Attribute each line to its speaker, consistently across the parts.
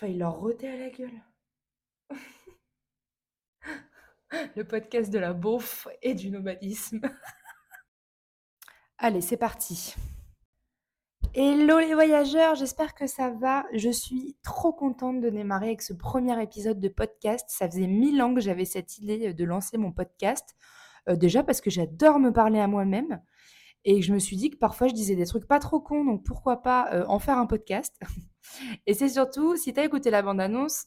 Speaker 1: J'ai leur roter à la gueule. Le podcast de la beauf et du nomadisme. Allez, c'est parti. Hello les voyageurs, j'espère que ça va. Je suis trop contente de démarrer avec ce premier épisode de podcast. Ça faisait mille ans que j'avais cette idée de lancer mon podcast. Euh, déjà parce que j'adore me parler à moi-même. Et je me suis dit que parfois je disais des trucs pas trop cons, donc pourquoi pas euh, en faire un podcast? et c'est surtout, si tu as écouté la bande-annonce,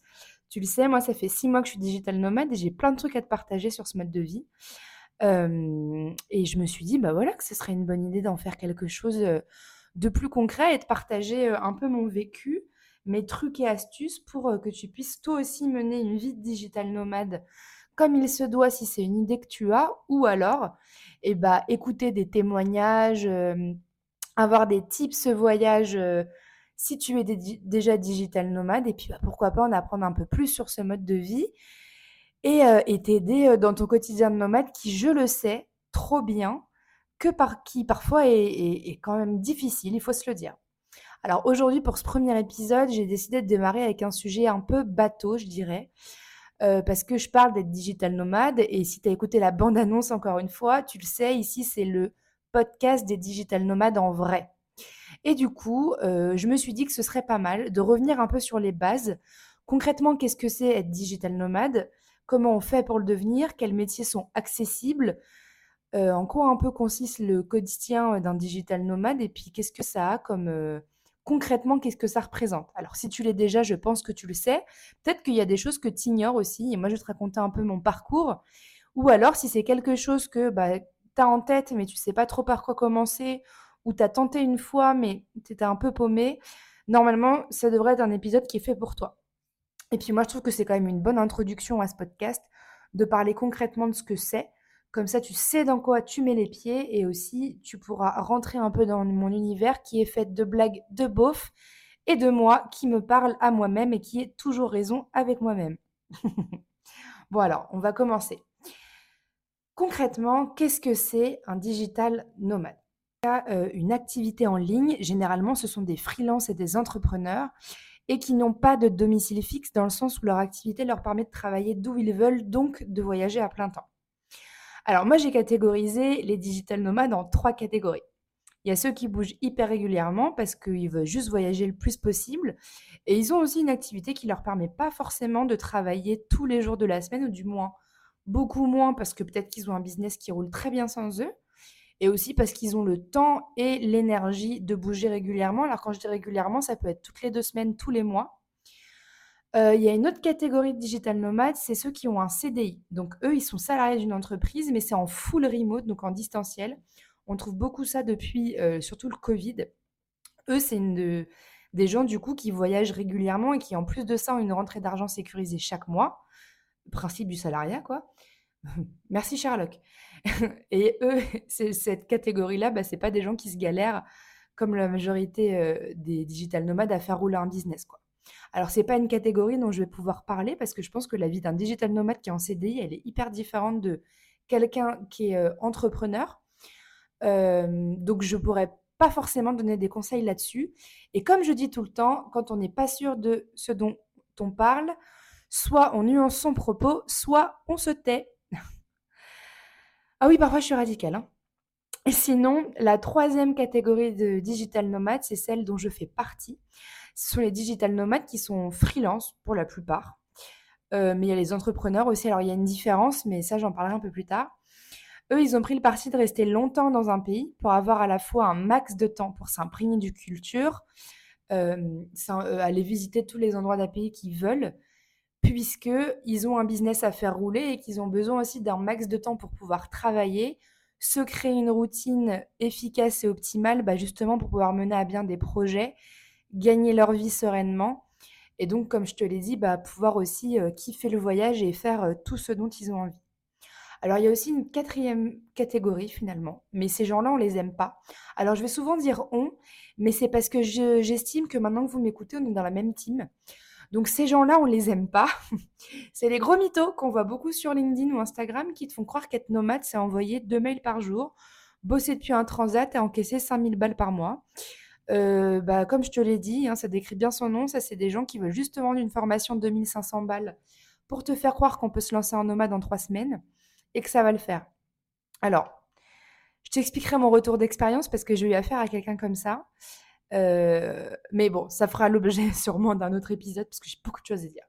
Speaker 1: tu le sais, moi ça fait six mois que je suis digital nomade et j'ai plein de trucs à te partager sur ce mode de vie. et je me suis dit, bah voilà, que ce serait une bonne idée d'en faire quelque chose de plus concret et de partager un peu mon vécu, mes trucs et astuces pour que tu puisses toi aussi mener une vie de digital nomade comme il se doit si c'est une idée que tu as, ou alors eh bah, écouter des témoignages, avoir des tips voyage si tu es déjà digital nomade, et puis bah, pourquoi pas en apprendre un peu plus sur ce mode de vie et t'aider dans ton quotidien de nomade qui, je le sais, trop bien, que par, qui parfois est quand même difficile, il faut se le dire. Alors aujourd'hui, pour ce premier épisode, j'ai décidé de démarrer avec un sujet un peu bateau, je dirais. Euh, parce que je parle d'être digital nomade. Et si tu as écouté la bande-annonce encore une fois, tu le sais, ici, c'est le podcast des digital nomades en vrai. Et du coup, euh, je me suis dit que ce serait pas mal de revenir un peu sur les bases. Concrètement, qu'est-ce que c'est être digital nomade? Comment on fait pour le devenir? Quels métiers sont accessibles? Euh, En quoi un peu consiste le quotidien d'un digital nomade? Et puis, qu'est-ce que ça a comme concrètement, qu'est-ce que ça représente? Alors, si tu l'es déjà, je pense que tu le sais. Peut-être qu'il y a des choses que tu ignores aussi. Et moi, je vais te raconter un peu mon parcours. Ou alors, si c'est quelque chose que bah, tu as en tête, mais tu sais pas trop par quoi commencer, ou tu as tenté une fois, mais tu étais un peu paumé, normalement, ça devrait être un épisode qui est fait pour toi. Et puis moi, je trouve que c'est quand même une bonne introduction à ce podcast de parler concrètement de ce que c'est, comme ça, tu sais dans quoi tu mets les pieds et aussi tu pourras rentrer un peu dans mon univers qui est fait de blagues de beauf et de moi qui me parle à moi-même et qui est toujours raison avec moi-même. bon alors, on va commencer. Concrètement, qu'est-ce que c'est un digital nomade? Euh, Une activité en ligne, généralement ce sont des freelances et des entrepreneurs et qui n'ont pas de domicile fixe dans le sens où leur activité leur permet de travailler d'où ils veulent, donc de voyager à plein temps. Alors moi, j'ai catégorisé les digital nomades en trois catégories. Il y a ceux qui bougent hyper régulièrement parce qu'ils veulent juste voyager le plus possible. Et ils ont aussi une activité qui ne leur permet pas forcément de travailler tous les jours de la semaine, ou du moins beaucoup moins parce que peut-être qu'ils ont un business qui roule très bien sans eux. Et aussi parce qu'ils ont le temps et l'énergie de bouger régulièrement. Alors quand je dis régulièrement, ça peut être toutes les deux semaines, tous les mois. Euh, il y a une autre catégorie de digital nomades, c'est ceux qui ont un CDI. Donc eux, ils sont salariés d'une entreprise, mais c'est en full remote, donc en distanciel. On trouve beaucoup ça depuis euh, surtout le Covid. Eux, c'est des gens du coup qui voyagent régulièrement et qui en plus de ça ont une rentrée d'argent sécurisée chaque mois. Principe du salariat, quoi. Merci Sherlock. et eux, cette catégorie-là, bah, c'est pas des gens qui se galèrent comme la majorité euh, des digital nomades à faire rouler un business, quoi. Alors, c'est pas une catégorie dont je vais pouvoir parler parce que je pense que la vie d'un digital nomade qui est en CDI, elle est hyper différente de quelqu'un qui est euh, entrepreneur. donc, je pourrais pas forcément donner des conseils là-dessus. Et comme je dis tout le temps, quand on n'est pas sûr de ce dont on parle, soit on nuance son propos, soit on se tait. ah oui, parfois je suis radicale. Hein. Sinon, la troisième catégorie de digital nomade, c'est celle dont je fais partie. Ce sont les digital nomades qui sont freelance pour la plupart. Euh, mais il y a les entrepreneurs aussi. Alors il y a une différence, mais ça j'en parlerai un peu plus tard. Eux, ils ont pris le parti de rester longtemps dans un pays pour avoir à la fois un max de temps pour s'imprégner du culture, euh, euh, aller visiter tous les endroits d'un pays qu'ils veulent, puisqu'ils ont un business à faire rouler et qu'ils ont besoin aussi d'un max de temps pour pouvoir travailler, se créer une routine efficace et optimale, bah, justement pour pouvoir mener à bien des projets gagner leur vie sereinement. Et donc, comme je te l'ai dit, bah, pouvoir aussi euh, kiffer le voyage et faire euh, tout ce dont ils ont envie. Alors, il y a aussi une quatrième catégorie finalement, mais ces gens-là, on les aime pas. Alors, je vais souvent dire on, mais c'est parce que j'estime que maintenant que vous m'écoutez, on est dans la même team. Donc, ces gens-là, on les aime pas. c'est les gros mythos qu'on voit beaucoup sur LinkedIn ou Instagram qui te font croire qu'être nomade, c'est envoyer deux mails par jour, bosser depuis un transat et encaisser 5000 balles par mois. Bah, comme je te l'ai dit, hein, ça décrit bien son nom, ça c'est des gens qui veulent juste vendre une formation de 2 500 balles pour te faire croire qu'on peut se lancer en nomade en 3 semaines et que ça va le faire. Alors, je t'expliquerai mon retour d'expérience parce que j'ai eu affaire à quelqu'un comme ça. mais bon, ça fera l'objet sûrement d'un autre épisode parce que j'ai beaucoup de choses à dire.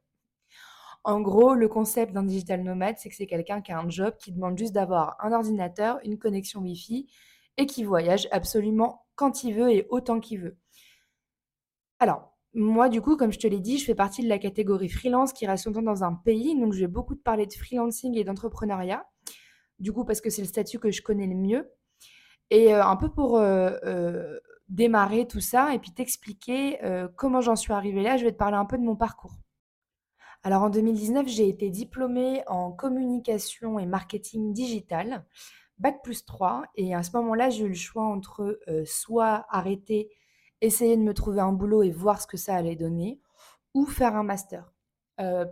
Speaker 1: En gros, le concept d'un digital nomade, c'est que c'est quelqu'un qui a un job qui demande juste d'avoir un ordinateur, une connexion Wi-Fi et qui voyage absolument quand il veut et autant qu'il veut. Alors, moi, du coup, comme je te l'ai dit, je fais partie de la catégorie freelance qui reste longtemps dans un pays, donc je vais beaucoup te parler de freelancing et d'entrepreneuriat, du coup, parce que c'est le statut que je connais le mieux. Et euh, un peu pour euh, euh, démarrer tout ça et puis t'expliquer comment j'en suis arrivée là, je vais te parler un peu de mon parcours. Alors en 2019, j'ai été diplômée en communication et marketing digital, bac plus 3. Et à ce moment-là, j'ai eu le choix entre soit arrêter, essayer de me trouver un boulot et voir ce que ça allait donner, ou faire un master.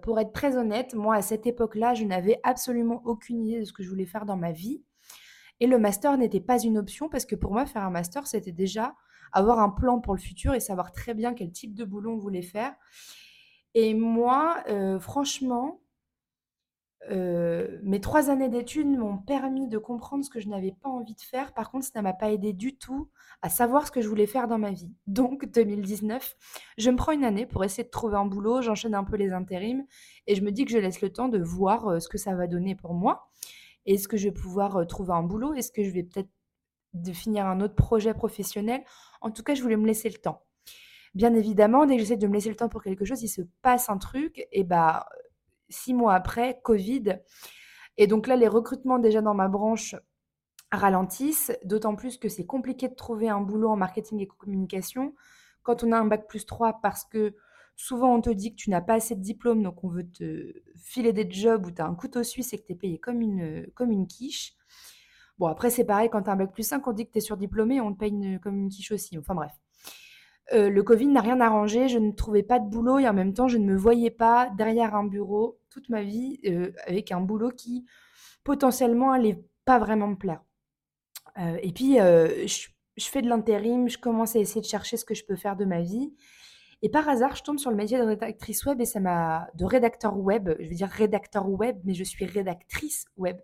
Speaker 1: pour être très honnête, moi à cette époque-là, je n'avais absolument aucune idée de ce que je voulais faire dans ma vie. Et le master n'était pas une option parce que pour moi, faire un master, c'était déjà avoir un plan pour le futur et savoir très bien quel type de boulot on voulait faire. Et moi, euh, franchement, euh, mes trois années d'études m'ont permis de comprendre ce que je n'avais pas envie de faire. Par contre, ça ne m'a pas aidé du tout à savoir ce que je voulais faire dans ma vie. Donc, 2019, je me prends une année pour essayer de trouver un boulot, j'enchaîne un peu les intérims et je me dis que je laisse le temps de voir euh, ce que ça va donner pour moi. Est-ce que je vais pouvoir trouver un boulot? Est-ce que je vais peut-être finir un autre projet professionnel? En tout cas, je voulais me laisser le temps. Bien évidemment, dès que j'essaie de me laisser le temps pour quelque chose, il se passe un truc. Et bah, six mois après, Covid. Et donc là, les recrutements déjà dans ma branche ralentissent, d'autant plus que c'est compliqué de trouver un boulot en marketing et communication quand on a un bac plus 3 parce que souvent on te dit que tu n'as pas assez de diplôme, donc on veut te filer des jobs où tu as un couteau suisse et que tu es payé comme une, comme une quiche. Bon, après, c'est pareil, quand tu as un bac plus 5, on dit que tu es surdiplômé, on te paye comme une quiche aussi. Enfin bref. Euh, le Covid n'a rien arrangé, je ne trouvais pas de boulot et en même temps, je ne me voyais pas derrière un bureau toute ma vie euh, avec un boulot qui potentiellement allait pas vraiment me plaire. Euh, et puis, je, fais de l'intérim, je commence à essayer de chercher ce que je peux faire de ma vie. Et par hasard, je tombe sur le métier de rédactrice web et ça m'a. de rédacteur web, je veux dire rédacteur web, mais je suis rédactrice web.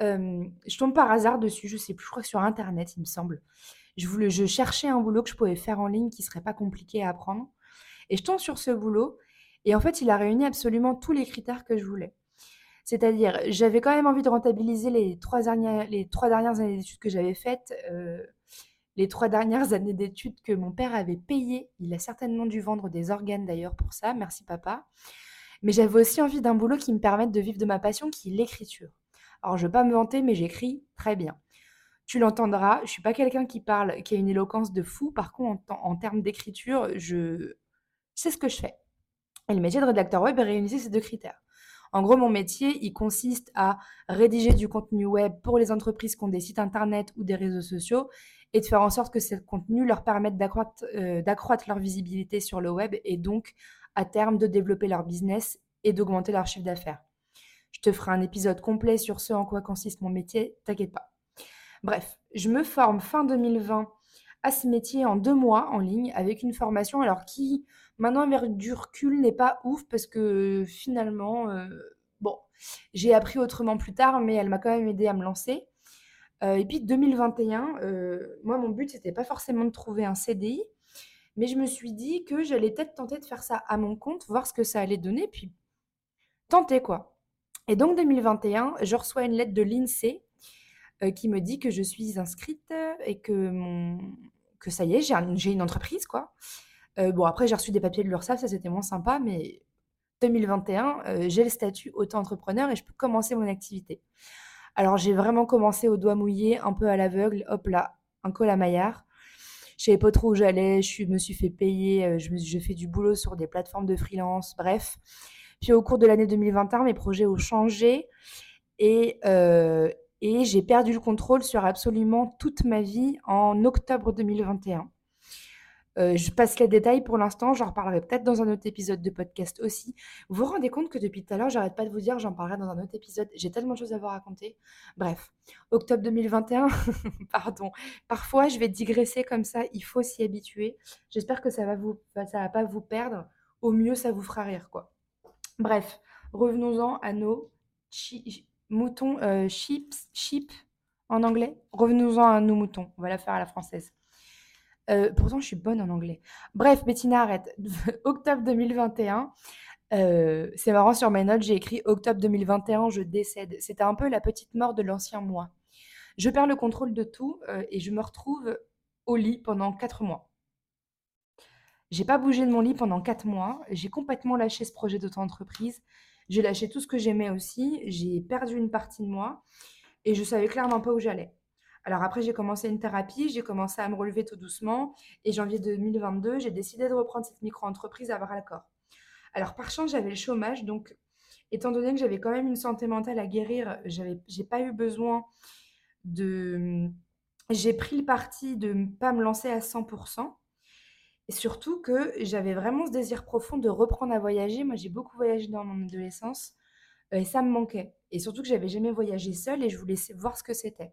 Speaker 1: je tombe par hasard dessus, je sais plus, je crois que sur Internet, il me semble je, cherchais un boulot que je pouvais faire en ligne qui serait pas compliqué à apprendre. Et je tombe sur ce boulot. Et en fait, il a réuni absolument tous les critères que je voulais. C'est-à-dire, j'avais quand même envie de rentabiliser les trois dernières, les trois dernières années d'études que j'avais faites, euh, les trois dernières années d'études que mon père avait payées. Il a certainement dû vendre des organes d'ailleurs pour ça, merci papa. Mais j'avais aussi envie d'un boulot qui me permette de vivre de ma passion, qui est l'écriture. Alors, je ne vais pas me vanter, mais j'écris très bien. Tu l'entendras, je suis pas quelqu'un qui parle, qui a une éloquence de fou. Par contre, en, termes d'écriture, je sais ce que je fais. Et le métier de rédacteur web réunissait ces deux critères. En gros, mon métier, il consiste à rédiger du contenu web pour les entreprises qui ont des sites internet ou des réseaux sociaux et de faire en sorte que ce contenu leur permette euh, d'accroître leur visibilité sur le web et donc à terme de développer leur business et d'augmenter leur chiffre d'affaires. Je te ferai un épisode complet sur ce en quoi consiste mon métier, t'inquiète pas. Bref, je me forme fin 2020 à ce métier en deux mois en ligne avec une formation alors qui maintenant avec du recul n'est pas ouf parce que finalement euh, bon j'ai appris autrement plus tard mais elle m'a quand même aidé à me lancer. Euh, et puis 2021 euh, moi mon but c'était pas forcément de trouver un CDI mais je me suis dit que j'allais peut-être tenter de faire ça à mon compte voir ce que ça allait donner puis tenter quoi. Et donc 2021 je reçois une lettre de l'INSEE euh, qui me dit que je suis inscrite et que, que ça y est, j'ai une entreprise, quoi. Euh, bon, après, j'ai reçu des papiers de l'URSSAF, ça c'était moins sympa, mais 2021, euh, j'ai le statut auto-entrepreneur et je peux commencer mon activité. Alors, j'ai vraiment commencé au doigt mouillé, un peu à l'aveugle, hop là, un col à maillard. Je savais pas trop où j'allais, je me suis fait payer, je fais du boulot sur des plateformes de freelance, bref. Puis au cours de l'année 2021, mes projets ont changé et, et j'ai perdu le contrôle sur absolument toute ma vie en octobre 2021. Euh, je passe les détails pour l'instant, j'en reparlerai peut-être dans un autre épisode de podcast aussi. Vous vous rendez compte que depuis tout à l'heure, j'arrête pas de vous dire, j'en parlerai dans un autre épisode. J'ai tellement de choses à vous raconter. Bref, octobre 2021, pardon. Parfois, je vais digresser comme ça, il faut s'y habituer. J'espère que ça va va pas vous perdre. Au mieux, ça vous fera rire, quoi. Bref, revenons-en à nos moutons, euh, chips, sheep en anglais. Revenons-en à nos moutons. On va la faire à la française. Euh, pourtant, je suis bonne en anglais. Bref, Bettina, arrête. octobre 2021. Euh, c'est marrant, sur mes notes, j'ai écrit octobre 2021, je décède. C'était un peu la petite mort de l'ancien moi. Je perds le contrôle de tout euh, et je me retrouve au lit pendant quatre mois. J'ai pas bougé de mon lit pendant quatre mois. J'ai complètement lâché ce projet d'auto-entreprise. J'ai lâché tout ce que j'aimais aussi. J'ai perdu une partie de moi et je savais clairement pas où j'allais. Alors après, j'ai commencé une thérapie, j'ai commencé à me relever tout doucement. Et janvier 2022, j'ai décidé de reprendre cette micro-entreprise à bras le corps. Alors par chance, j'avais le chômage. Donc, étant donné que j'avais quand même une santé mentale à guérir, j'ai pas eu besoin de... J'ai pris le parti de ne pas me lancer à 100%. Et surtout que j'avais vraiment ce désir profond de reprendre à voyager. Moi, j'ai beaucoup voyagé dans mon adolescence et ça me manquait. Et surtout que j'avais jamais voyagé seule et je voulais voir ce que c'était.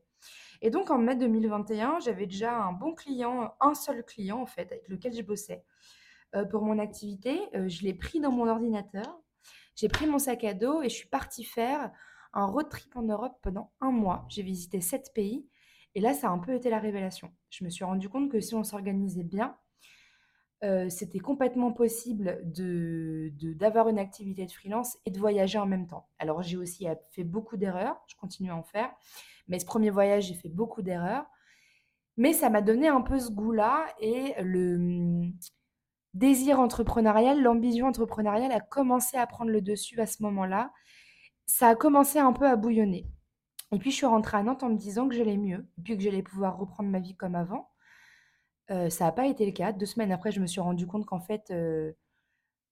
Speaker 1: Et donc en mai 2021, j'avais déjà un bon client, un seul client en fait, avec lequel je bossais euh, pour mon activité. Euh, je l'ai pris dans mon ordinateur, j'ai pris mon sac à dos et je suis partie faire un road trip en Europe pendant un mois. J'ai visité sept pays et là, ça a un peu été la révélation. Je me suis rendu compte que si on s'organisait bien, euh, c'était complètement possible de, d'avoir une activité de freelance et de voyager en même temps. Alors j'ai aussi fait beaucoup d'erreurs, je continue à en faire, mais ce premier voyage, j'ai fait beaucoup d'erreurs. Mais ça m'a donné un peu ce goût-là et le hum, désir entrepreneurial, l'ambition entrepreneuriale a commencé à prendre le dessus à ce moment-là. Ça a commencé un peu à bouillonner. Et puis je suis rentrée à Nantes en me disant que j'allais mieux, puis que j'allais pouvoir reprendre ma vie comme avant. Euh, ça n'a pas été le cas. Deux semaines après, je me suis rendu compte qu'en fait, euh,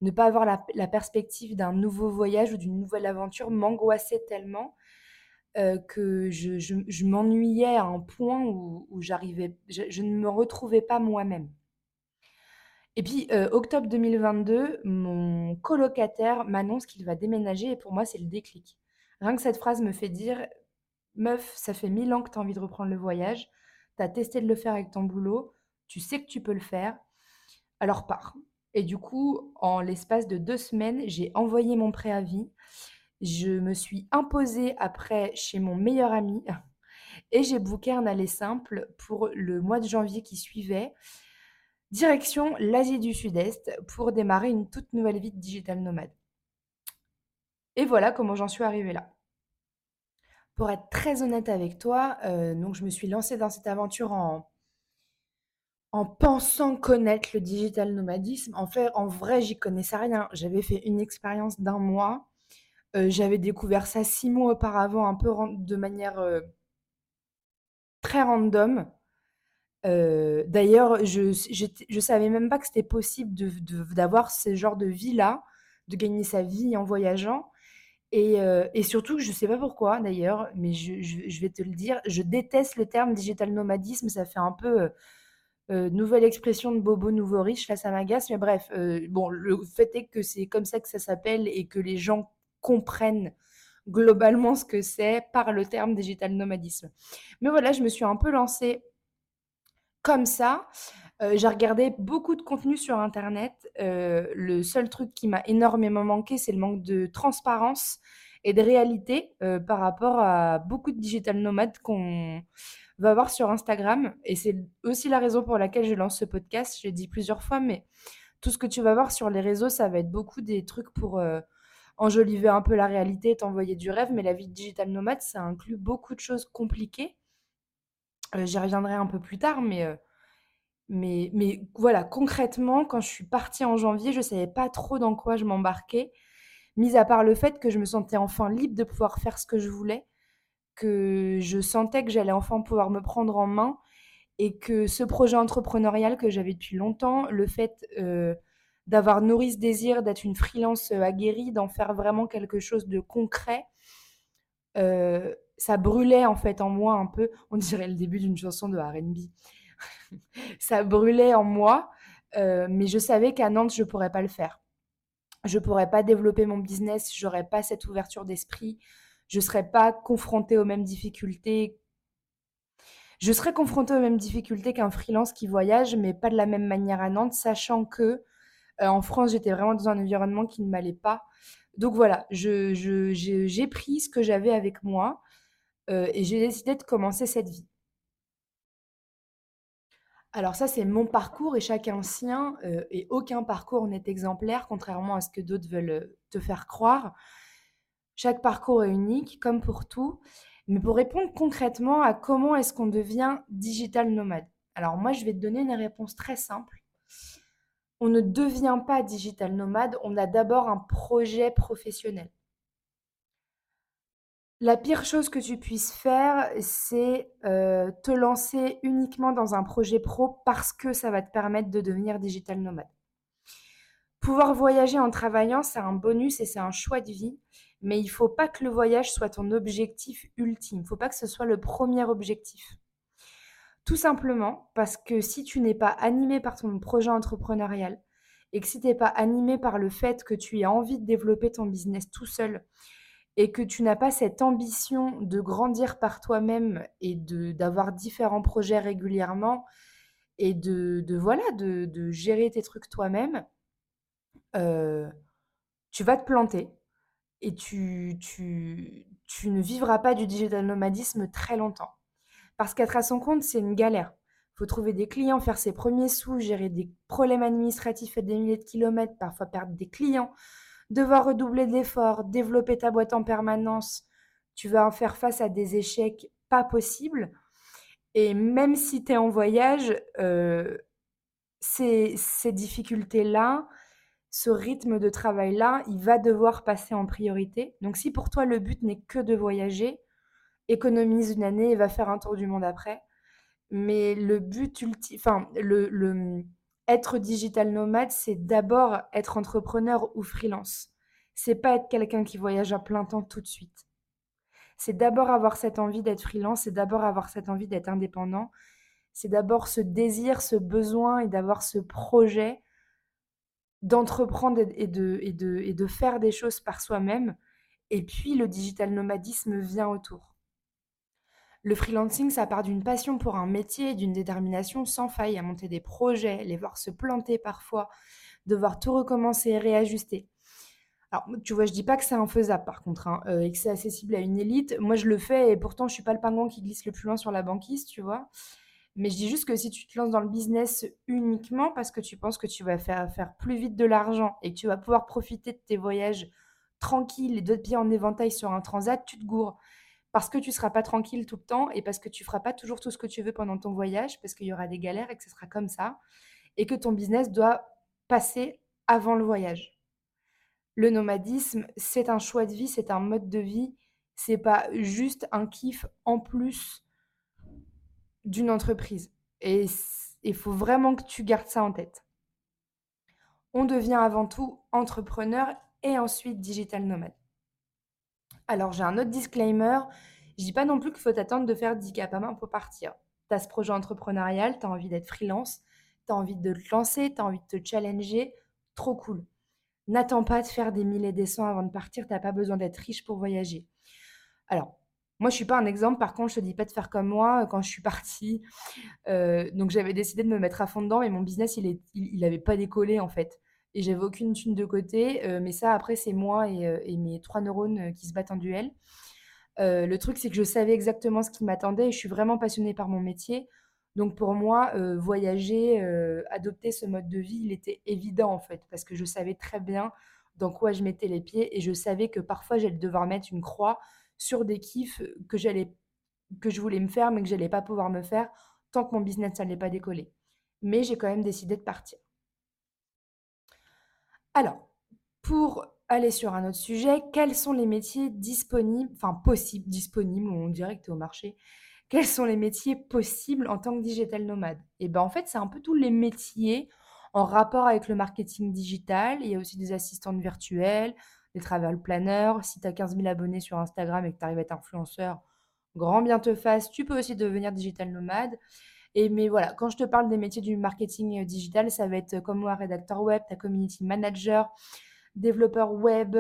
Speaker 1: ne pas avoir la, perspective d'un nouveau voyage ou d'une nouvelle aventure m'angoissait tellement euh, que je, m'ennuyais à un point où, j'arrivais, je, ne me retrouvais pas moi-même. Et puis, octobre 2022, mon colocataire m'annonce qu'il va déménager et pour moi, c'est le déclic. Rien que cette phrase me fait dire, meuf, ça fait mille ans que tu as envie de reprendre le voyage, tu as testé de le faire avec ton boulot, tu sais que tu peux le faire, alors pars. Et du coup, en l'espace de deux semaines, j'ai envoyé mon préavis. Je me suis imposée après chez mon meilleur ami et j'ai booké un aller simple pour le mois de janvier qui suivait. Direction l'Asie du Sud-Est pour démarrer une toute nouvelle vie de digital nomade. Et voilà comment j'en suis arrivée là. Pour être très honnête avec toi, euh, donc je me suis lancée dans cette aventure en en pensant connaître le digital nomadisme. En fait, en vrai, j'y connaissais rien. J'avais fait une expérience d'un mois. Euh, j'avais découvert ça six mois auparavant, un peu de manière euh, très random. Euh, d'ailleurs, je ne savais même pas que c'était possible d'avoir ce genre de vie-là, de gagner sa vie en voyageant. Et, surtout, je ne sais pas pourquoi d'ailleurs, mais je, je, vais te le dire, je déteste le terme digital nomadisme. Ça fait un peu euh, nouvelle expression de bobo nouveau riche, là ça m'agace, mais bref, euh, bon, le fait est que c'est comme ça que ça s'appelle et que les gens comprennent globalement ce que c'est par le terme digital nomadisme. Mais voilà, je me suis un peu lancée comme ça. Euh, j'ai regardé beaucoup de contenu sur Internet. le seul truc qui m'a énormément manqué, c'est le manque de transparence et de réalité par rapport à beaucoup de digital nomades qu'on va voir sur Instagram. Et c'est aussi la raison pour laquelle je lance ce podcast. Je l'ai dit plusieurs fois, mais tout ce que tu vas voir sur les réseaux, ça va être beaucoup des trucs pour euh, enjoliver un peu la réalité, t'envoyer du rêve. Mais la vie digital nomade, ça inclut beaucoup de choses compliquées. Euh, j'y reviendrai un peu plus tard, mais, euh, mais, mais voilà, concrètement, quand je suis partie en janvier, je ne savais pas trop dans quoi je m'embarquais, mis à part le fait que je me sentais enfin libre de pouvoir faire ce que je voulais que je sentais que j'allais enfin pouvoir me prendre en main et que ce projet entrepreneurial que j'avais depuis longtemps, le fait euh, d'avoir nourri ce désir d'être une freelance euh, aguerrie, d'en faire vraiment quelque chose de concret, euh, ça brûlait en fait en moi un peu, on dirait le début d'une chanson de RB. ça brûlait en moi mais je savais qu'à Nantes, je ne pourrais pas le faire. Je ne pourrais pas développer mon business, j'aurais pas cette ouverture d'esprit, je ne serais pas confrontée aux mêmes difficultés. Je serais confrontée aux mêmes difficultés qu'un freelance qui voyage, mais pas de la même manière à Nantes, sachant que en France, j'étais vraiment dans un environnement qui ne m'allait pas. Donc voilà, j'ai pris ce que j'avais avec moi et j'ai décidé de commencer cette vie. Alors ça, c'est mon parcours et chacun sien, et aucun parcours n'est exemplaire, contrairement à ce que d'autres veulent te faire croire. Chaque parcours est unique, comme pour tout. Mais pour répondre concrètement à comment est-ce qu'on devient digital nomade, alors moi, je vais te donner une réponse très simple on ne devient pas digital nomade, on a d'abord un projet professionnel. La pire chose que tu puisses faire, c'est euh, te lancer uniquement dans un projet pro parce que ça va te permettre de devenir digital nomade. Pouvoir voyager en travaillant, c'est un bonus et c'est un choix de vie, mais il faut pas que le voyage soit ton objectif ultime. Il faut pas que ce soit le premier objectif. Tout simplement parce que si tu n'es pas animé par ton projet entrepreneurial et que si tu n'es pas animé par le fait que tu as envie de développer ton business tout seul et que tu n'as pas cette ambition de grandir par toi-même et d'avoir différents projets régulièrement et de, voilà de, gérer tes trucs toi-même, euh, tu vas te planter et tu, tu, tu ne vivras pas du digital nomadisme très longtemps. Parce qu'être à son compte, c'est une galère. Il faut trouver des clients, faire ses premiers sous, gérer des problèmes administratifs et des milliers de kilomètres, parfois perdre des clients, devoir redoubler d'efforts, développer ta boîte en permanence. Tu vas en faire face à des échecs pas possibles. Et même si tu es en voyage, euh, ces, ces difficultés-là, ce rythme de travail-là, il va devoir passer en priorité. Donc si pour toi le but n'est que de voyager, économise une année et va faire un tour du monde après. Mais le but ultime, enfin, le, être digital nomade, c'est d'abord être entrepreneur ou freelance. C'est pas être quelqu'un qui voyage à plein temps tout de suite. C'est d'abord avoir cette envie d'être freelance, c'est d'abord avoir cette envie d'être indépendant, c'est d'abord ce désir, ce besoin et d'avoir ce projet d'entreprendre et de, et, de, et de faire des choses par soi-même. Et puis le digital nomadisme vient autour. Le freelancing, ça part d'une passion pour un métier, d'une détermination sans faille à monter des projets, les voir se planter parfois, devoir tout recommencer et réajuster. Alors, tu vois, je dis pas que c'est infaisable par contre, hein, euh, et que c'est accessible à une élite. Moi, je le fais et pourtant, je suis pas le pingouin qui glisse le plus loin sur la banquise, tu vois. Mais je dis juste que si tu te lances dans le business uniquement parce que tu penses que tu vas faire, faire plus vite de l'argent et que tu vas pouvoir profiter de tes voyages tranquilles, les deux pieds en éventail sur un transat, tu te gourres parce que tu ne seras pas tranquille tout le temps et parce que tu ne feras pas toujours tout ce que tu veux pendant ton voyage, parce qu'il y aura des galères et que ce sera comme ça, et que ton business doit passer avant le voyage. Le nomadisme, c'est un choix de vie, c'est un mode de vie, c'est pas juste un kiff en plus d'une entreprise. Et il faut vraiment que tu gardes ça en tête. On devient avant tout entrepreneur et ensuite digital nomade. Alors, j'ai un autre disclaimer. Je dis pas non plus qu'il faut attendre de faire 10 cap à main pour partir. Tu as ce projet entrepreneurial, tu as envie d'être freelance, tu as envie de te lancer, tu as envie de te challenger. Trop cool. N'attends pas de faire des mille et des cents avant de partir, tu n'as pas besoin d'être riche pour voyager. Alors, moi, je suis pas un exemple. Par contre, je te dis pas de faire comme moi quand je suis partie. Euh, donc, j'avais décidé de me mettre à fond dedans, mais mon business, il n'avait il, pas décollé en fait et j'avais aucune thune de côté. Euh, mais ça, après, c'est moi et, euh, mes trois neurones euh, qui se battent en duel. le truc, c'est que je savais exactement ce qui m'attendait et je suis vraiment passionnée par mon métier. Donc pour moi, voyager, adopter ce mode de vie, il était évident en fait, parce que je savais très bien dans quoi je mettais les pieds et je savais que parfois j'allais devoir mettre une croix sur des kiffs que j'allais que je voulais me faire mais que j'allais pas pouvoir me faire tant que mon business n'allait pas décoller. Mais j'ai quand même décidé de partir. Alors, pour aller sur un autre sujet, quels sont les métiers disponibles, enfin possibles, disponibles, on dirait que tu es au marché. Quels sont les métiers possibles en tant que digital nomade? Et eh bien en fait, c'est un peu tous les métiers en rapport avec le marketing digital. Il y a aussi des assistantes virtuelles, des travel planners. Si tu as 15 000 abonnés sur Instagram et que tu arrives à être influenceur, grand bien te fasse. Tu peux aussi devenir digital nomade. Et mais voilà, quand je te parle des métiers du marketing digital, ça va être comme moi, rédacteur web, ta community manager, développeur web,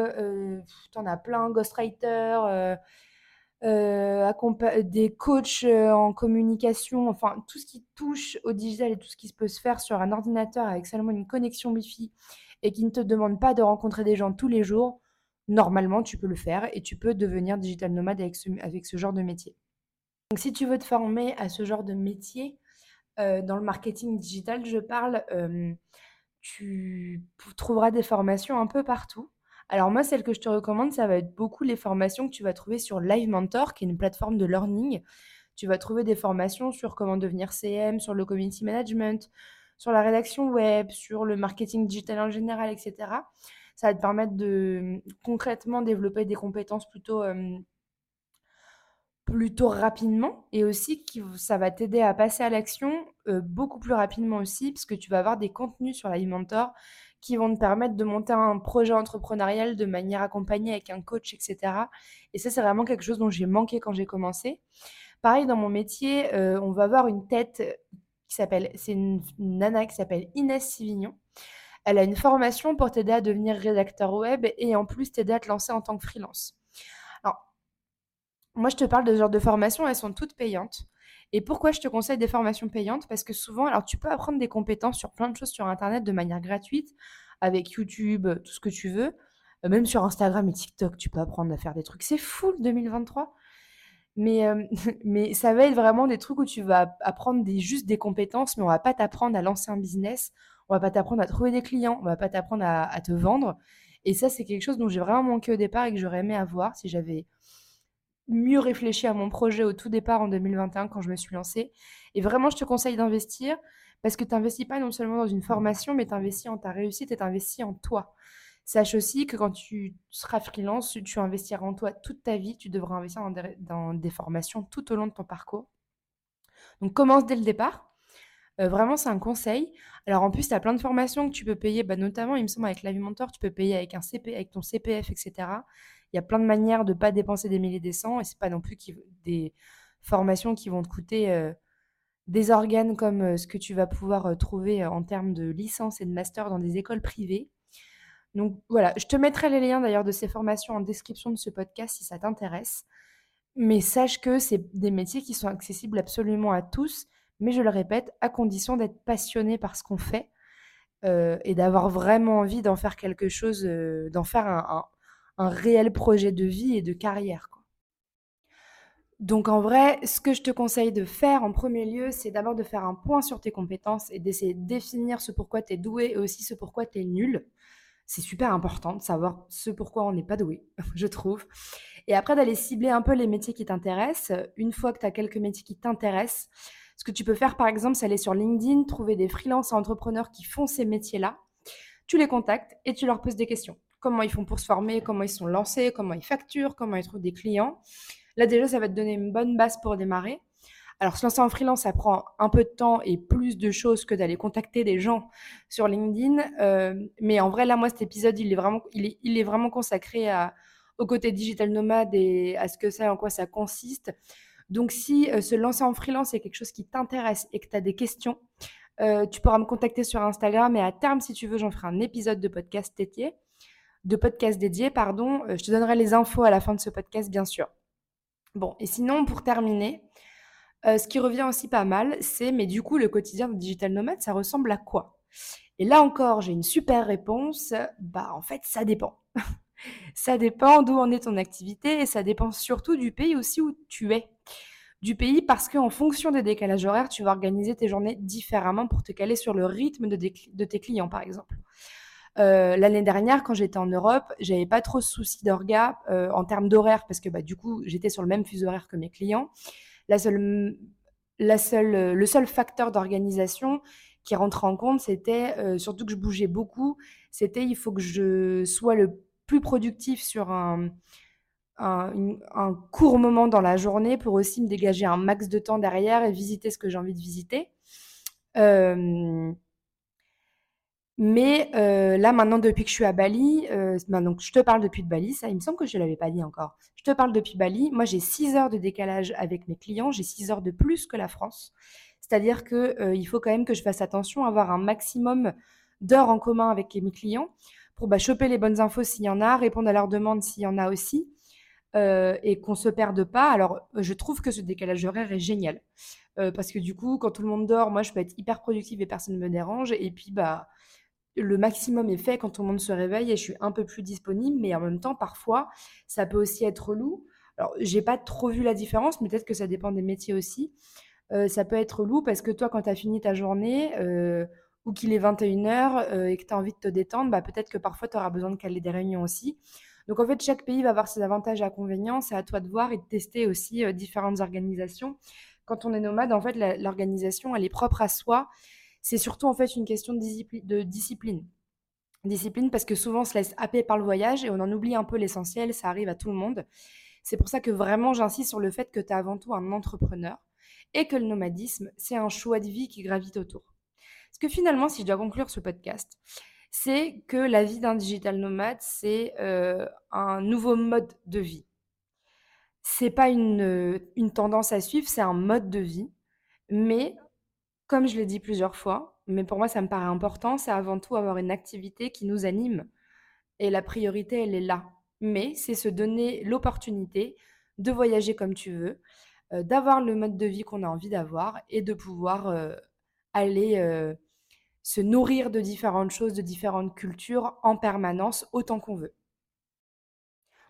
Speaker 1: tu en as plein, ghostwriter, euh, des coachs en communication, enfin tout ce qui touche au digital et tout ce qui peut se faire sur un ordinateur avec seulement une connexion Wi-Fi et qui ne te demande pas de rencontrer des gens tous les jours, normalement tu peux le faire et tu peux devenir digital nomade avec ce, avec ce genre de métier. Donc si tu veux te former à ce genre de métier dans le marketing digital, je parle, tu trouveras des formations un peu partout. Alors moi, celle que je te recommande, ça va être beaucoup les formations que tu vas trouver sur Live Mentor, qui est une plateforme de learning. Tu vas trouver des formations sur comment devenir CM, sur le community management, sur la rédaction web, sur le marketing digital en général, etc. Ça va te permettre de concrètement développer des compétences plutôt plutôt rapidement et aussi qui, ça va t'aider à passer à l'action beaucoup plus rapidement aussi parce que tu vas avoir des contenus sur Live Mentor qui vont te permettre de monter un projet entrepreneurial de manière accompagnée avec un coach, etc. Et ça, c'est vraiment quelque chose dont j'ai manqué quand j'ai commencé. Pareil, dans mon métier, on va avoir une tête qui s'appelle, c'est une, nana qui s'appelle Inès Sivignon. Elle a une formation pour t'aider à devenir rédacteur web et en plus t'aider à te lancer en tant que freelance. Moi, je te parle de ce genre de formation, elles sont toutes payantes. Et pourquoi je te conseille des formations payantes? Parce que souvent, alors tu peux apprendre des compétences sur plein de choses sur Internet de manière gratuite, avec YouTube, tout ce que tu veux. Même sur Instagram et TikTok, tu peux apprendre à faire des trucs. C'est fou 2023. Mais, euh, mais ça va être vraiment des trucs où tu vas apprendre des, juste des compétences, mais on va pas t'apprendre à lancer un business, on va pas t'apprendre à trouver des clients, on va pas t'apprendre à, à, te vendre. Et ça, c'est quelque chose dont j'ai vraiment manqué au départ et que j'aurais aimé avoir si j'avais mieux réfléchi à mon projet au tout départ en 2021 quand je me suis lancée. Et vraiment, je te conseille d'investir parce que tu n'investis pas non seulement dans une formation, mais tu investis en ta réussite et tu investis en toi. Sache aussi que quand tu seras freelance, tu investiras en toi toute ta vie. Tu devras investir dans des, formations tout au long de ton parcours. Donc commence dès le départ. Euh, vraiment, c'est un conseil. Alors en plus, tu as plein de formations que tu peux payer, bah, notamment, il me semble, avec la vie mentor, tu peux payer avec, un CP, avec ton CPF, etc. Il y a plein de manières de ne pas dépenser des milliers des cents et c'est pas non plus des formations qui vont te coûter euh, des organes comme euh, ce que tu vas pouvoir trouver en termes de licence et de master dans des écoles privées. Donc voilà, je te mettrai les liens d'ailleurs de ces formations en description de ce podcast si ça t'intéresse. Mais sache que c'est des métiers qui sont accessibles absolument à tous, mais je le répète, à condition d'être passionné par ce qu'on fait et d'avoir vraiment envie d'en faire quelque chose, d'en faire un, un réel projet de vie et de carrière. Donc en vrai, ce que je te conseille de faire en premier lieu, c'est d'abord de faire un point sur tes compétences et d'essayer de définir ce pourquoi tu es doué et aussi ce pourquoi tu es nul. C'est super important de savoir ce pourquoi on n'est pas doué, je trouve. Et après, d'aller cibler un peu les métiers qui t'intéressent. Une fois que tu as quelques métiers qui t'intéressent, ce que tu peux faire, par exemple, c'est aller sur LinkedIn, trouver des freelances entrepreneurs qui font ces métiers-là. Tu les contactes et tu leur poses des questions comment ils font pour se former, comment ils sont lancés, comment ils facturent, comment ils trouvent des clients. Là, déjà, ça va te donner une bonne base pour démarrer. Alors, se lancer en freelance, ça prend un peu de temps et plus de choses que d'aller contacter des gens sur LinkedIn. Euh, mais en vrai, là, moi, cet épisode, il est vraiment, consacré à, au côté digital nomade et à ce que c'est, en quoi ça consiste. Donc, si euh, se lancer en freelance est quelque chose qui t'intéresse et que tu as des questions, euh, tu pourras me contacter sur Instagram et à terme, si tu veux, j'en ferai un épisode de podcast dédié de podcast dédié, pardon. Je te donnerai les infos à la fin de ce podcast, bien sûr. Bon, et sinon, pour terminer, euh, ce qui revient aussi pas mal, c'est mais du coup, le quotidien de digital nomade, ça ressemble à quoi? Et là encore, j'ai une super réponse. Bah, en fait, ça dépend. ça dépend d'où en est ton activité et ça dépend surtout du pays aussi où tu es. Du pays parce qu'en fonction des décalages horaires, tu vas organiser tes journées différemment pour te caler sur le rythme de, tes clients, par exemple. Euh, l'année dernière, quand j'étais en Europe, j'avais pas trop de soucis d'orga euh, en termes d'horaire parce que bah, du coup, j'étais sur le même fuseau horaire que mes clients. La seule, la seule, le seul facteur d'organisation qui rentre en compte, c'était euh, surtout que je bougeais beaucoup. C'était il faut que je sois le plus productif sur un, un, court moment dans la journée pour aussi me dégager un max de temps derrière et visiter ce que j'ai envie de visiter. Euh, mais euh, là, maintenant, depuis que je suis à Bali, euh, ben, je te parle depuis de Bali, ça, il me semble que je ne l'avais pas dit encore. Je te parle depuis Bali. Moi, j'ai 6 heures de décalage avec mes clients, j'ai 6 heures de plus que la France. C'est-à-dire qu'il faut quand même que je fasse attention à avoir un maximum d'heures en commun avec mes clients pour bah, choper les bonnes infos s'il y en a, répondre à leurs demandes s'il y en a aussi, et qu'on se perde pas. Alors, je trouve que ce décalage horaire est génial. parce que du coup, quand tout le monde dort, moi, je peux être hyper productive et personne ne me dérange. Et puis, bah, le maximum est fait quand tout le monde se réveille et je suis un peu plus disponible. Mais en même temps, parfois, ça peut aussi être relou. Alors, j'ai pas trop vu la différence, mais peut-être que ça dépend des métiers aussi. ça peut être relou parce que toi, quand tu as fini ta journée, ou qu'il est 21h et que tu as envie de te détendre, bah, peut-être que parfois tu auras besoin de caler des réunions aussi. Donc en fait, chaque pays va avoir ses avantages et inconvénients. C'est à toi de voir et de tester aussi différentes organisations. Quand on est nomade, en fait, l'organisation, elle est propre à soi. C'est surtout en fait une question de, discipline. Discipline parce que souvent on se laisse happer par le voyage et on en oublie un peu l'essentiel. Ça arrive à tout le monde. C'est pour ça que vraiment j'insiste sur le fait que tu es avant tout un entrepreneur et que le nomadisme, c'est un choix de vie qui gravite autour. Parce que finalement, si je dois conclure ce podcast, c'est que la vie d'un digital nomade, c'est euh, un nouveau mode de vie. C'est pas une, une tendance à suivre, c'est un mode de vie. Mais, comme je l'ai dit plusieurs fois, mais pour moi ça me paraît important, c'est avant tout avoir une activité qui nous anime. Et la priorité, elle est là. Mais c'est se donner l'opportunité de voyager comme tu veux, euh, d'avoir le mode de vie qu'on a envie d'avoir et de pouvoir euh, aller se nourrir de différentes choses, de différentes cultures en permanence, autant qu'on veut.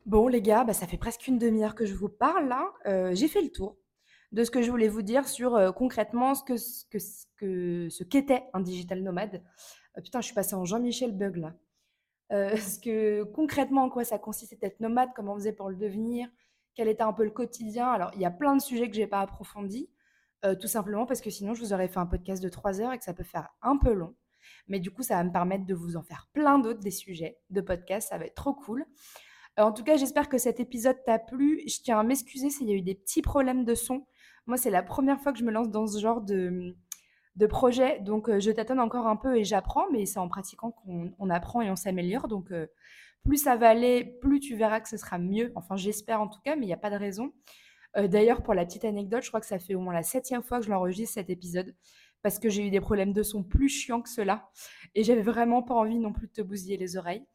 Speaker 1: Bon, les gars, bah, ça fait presque une demi-heure que je vous parle là. j'ai fait le tour de ce que je voulais vous dire sur concrètement ce que ce que ce qu'était un digital nomade. putain, je suis passée en Jean-Michel Bug là. ce que concrètement en quoi ça consistait d'être nomade, comment on faisait pour le devenir, quel était un peu le quotidien. Alors, il y a plein de sujets que j'ai pas approfondis. Euh, tout simplement parce que sinon, je vous aurais fait un podcast de 3 heures et que ça peut faire un peu long. Mais du coup, ça va me permettre de vous en faire plein d'autres des sujets de podcast. Ça va être trop cool. Euh, en tout cas, j'espère que cet épisode t'a plu. Je tiens à m'excuser s'il y a eu des petits problèmes de son. Moi, c'est la première fois que je me lance dans ce genre de, de projet. Donc, euh, je tâtonne encore un peu et j'apprends. Mais c'est en pratiquant qu'on apprend et on s'améliore. Donc, plus ça va aller, plus tu verras que ce sera mieux. Enfin, j'espère en tout cas, mais il n'y a pas de raison. Euh, d'ailleurs, pour la petite anecdote, je crois que ça fait au moins la septième fois que je l'enregistre cet épisode parce que j'ai eu des problèmes de son plus chiants que cela et j'avais vraiment pas envie non plus de te bousiller les oreilles.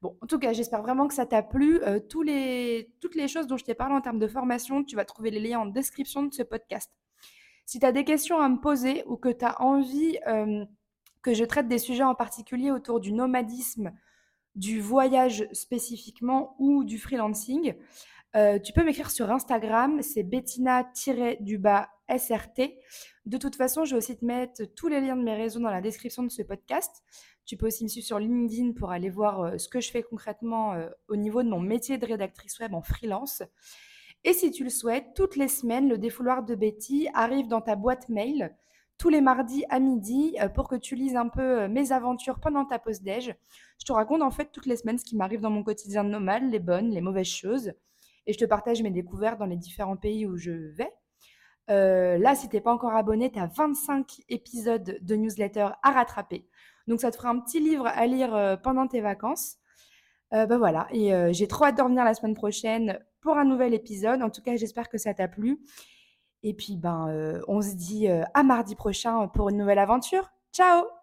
Speaker 1: Bon, en tout cas, j'espère vraiment que ça t'a plu. Euh, toutes les choses dont je t'ai parlé en termes de formation, tu vas trouver les liens en description de ce podcast. Si tu as des questions à me poser ou que tu as envie euh, que je traite des sujets en particulier autour du nomadisme, du voyage spécifiquement ou du freelancing, euh, tu peux m'écrire sur Instagram, c'est bettina-srt. De toute façon, je vais aussi te mettre tous les liens de mes réseaux dans la description de ce podcast. Tu peux aussi me suivre sur LinkedIn pour aller voir euh, ce que je fais concrètement euh, au niveau de mon métier de rédactrice web en freelance. Et si tu le souhaites, toutes les semaines, le défouloir de Betty arrive dans ta boîte mail tous les mardis à midi pour que tu lises un peu mes aventures pendant ta pause déj. Je te raconte en fait toutes les semaines ce qui m'arrive dans mon quotidien de nomade, les bonnes, les mauvaises choses et je te partage mes découvertes dans les différents pays où je vais. Euh, là, si tu n'es pas encore abonné, tu as 25 épisodes de newsletter à rattraper. Donc, ça te fera un petit livre à lire euh, pendant tes vacances. Euh, ben voilà, et j'ai trop hâte de revenir la semaine prochaine pour un nouvel épisode. En tout cas, j'espère que ça t'a plu. Et puis, ben, on se dit à mardi prochain pour une nouvelle aventure. Ciao